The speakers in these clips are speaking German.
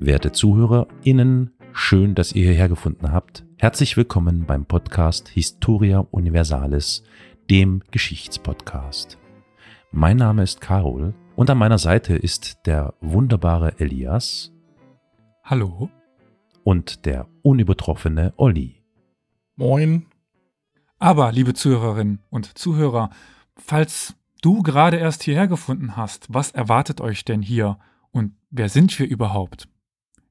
Werte ZuhörerInnen, schön, dass ihr hierher gefunden habt. Herzlich willkommen beim Podcast Historia Universalis, dem Geschichtspodcast. Mein Name ist Carol und an meiner Seite ist der wunderbare Elias. Hallo. Und der unübertroffene Olli. Moin. Aber, liebe Zuhörerinnen und Zuhörer, falls du gerade erst hierher gefunden hast, was erwartet euch denn hier und wer sind wir überhaupt?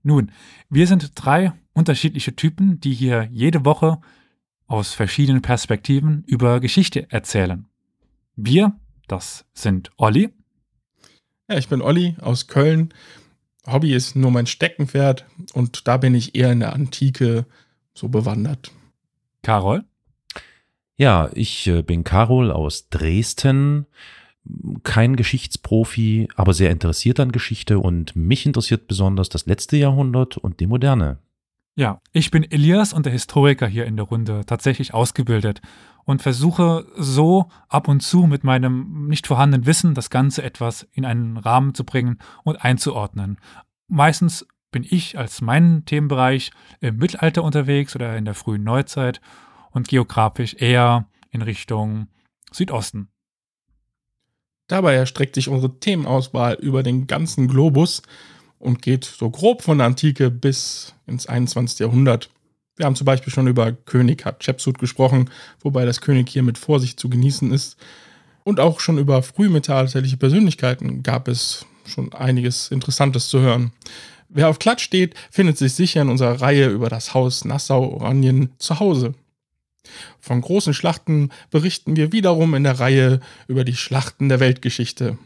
Nun, wir sind drei unterschiedliche Typen, die hier jede Woche aus verschiedenen Perspektiven über Geschichte erzählen. Wir, das sind Olli. Ja, ich bin Olli aus Köln. Hobby ist nur mein Steckenpferd und da bin ich eher in der Antike so bewandert. Carol? Ja, ich äh, bin Carol aus Dresden kein Geschichtsprofi, aber sehr interessiert an Geschichte und mich interessiert besonders das letzte Jahrhundert und die Moderne. Ja, ich bin Elias und der Historiker hier in der Runde, tatsächlich ausgebildet und versuche so ab und zu mit meinem nicht vorhandenen Wissen das Ganze etwas in einen Rahmen zu bringen und einzuordnen. Meistens bin ich als meinen Themenbereich im Mittelalter unterwegs oder in der frühen Neuzeit und geografisch eher in Richtung Südosten. Dabei erstreckt sich unsere Themenauswahl über den ganzen Globus und geht so grob von der Antike bis ins 21. Jahrhundert. Wir haben zum Beispiel schon über König Hatschepsut gesprochen, wobei das König hier mit Vorsicht zu genießen ist. Und auch schon über frühmittelalterliche Persönlichkeiten gab es schon einiges Interessantes zu hören. Wer auf Klatsch steht, findet sich sicher in unserer Reihe über das Haus Nassau-Oranien zu Hause. Von großen Schlachten berichten wir wiederum in der Reihe über die Schlachten der Weltgeschichte.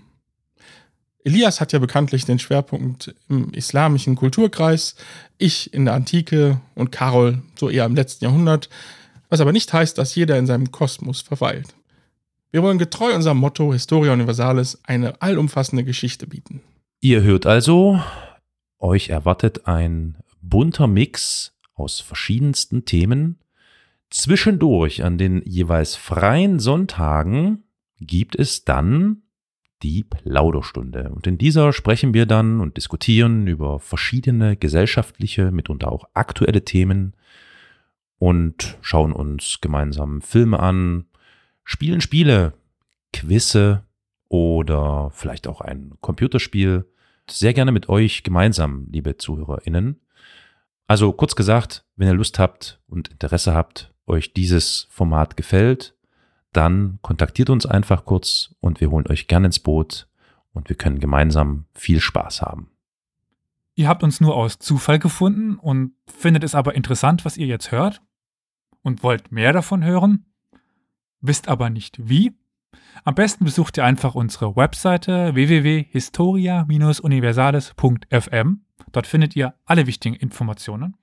Elias hat ja bekanntlich den Schwerpunkt im islamischen Kulturkreis, ich in der Antike und Karol so eher im letzten Jahrhundert, was aber nicht heißt, dass jeder in seinem Kosmos verweilt. Wir wollen getreu unserem Motto Historia Universalis eine allumfassende Geschichte bieten. Ihr hört also, euch erwartet ein bunter Mix aus verschiedensten Themen, Zwischendurch an den jeweils freien Sonntagen gibt es dann die Plauderstunde. Und in dieser sprechen wir dann und diskutieren über verschiedene gesellschaftliche, mitunter auch aktuelle Themen und schauen uns gemeinsam Filme an, spielen Spiele, Quizze oder vielleicht auch ein Computerspiel. Sehr gerne mit euch gemeinsam, liebe ZuhörerInnen. Also kurz gesagt, wenn ihr Lust habt und Interesse habt, euch dieses Format gefällt, dann kontaktiert uns einfach kurz und wir holen euch gerne ins Boot und wir können gemeinsam viel Spaß haben. Ihr habt uns nur aus Zufall gefunden und findet es aber interessant, was ihr jetzt hört und wollt mehr davon hören, wisst aber nicht wie. Am besten besucht ihr einfach unsere Webseite www.historia-universales.fm. Dort findet ihr alle wichtigen Informationen.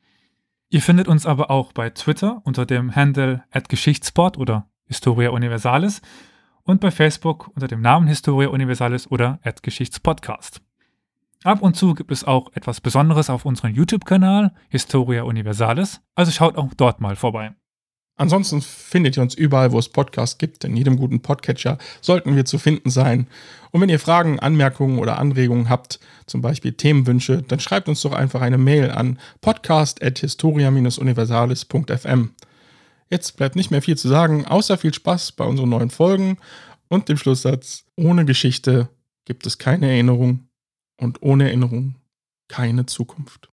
Ihr findet uns aber auch bei Twitter unter dem Handle @geschichtsport oder Historia Universalis und bei Facebook unter dem Namen Historia Universalis oder @geschichtspodcast. Ab und zu gibt es auch etwas Besonderes auf unserem YouTube-Kanal Historia Universalis, also schaut auch dort mal vorbei. Ansonsten findet ihr uns überall, wo es Podcasts gibt. In jedem guten Podcatcher sollten wir zu finden sein. Und wenn ihr Fragen, Anmerkungen oder Anregungen habt, zum Beispiel Themenwünsche, dann schreibt uns doch einfach eine Mail an podcast.historia-universalis.fm. Jetzt bleibt nicht mehr viel zu sagen, außer viel Spaß bei unseren neuen Folgen und dem Schlusssatz: Ohne Geschichte gibt es keine Erinnerung und ohne Erinnerung keine Zukunft.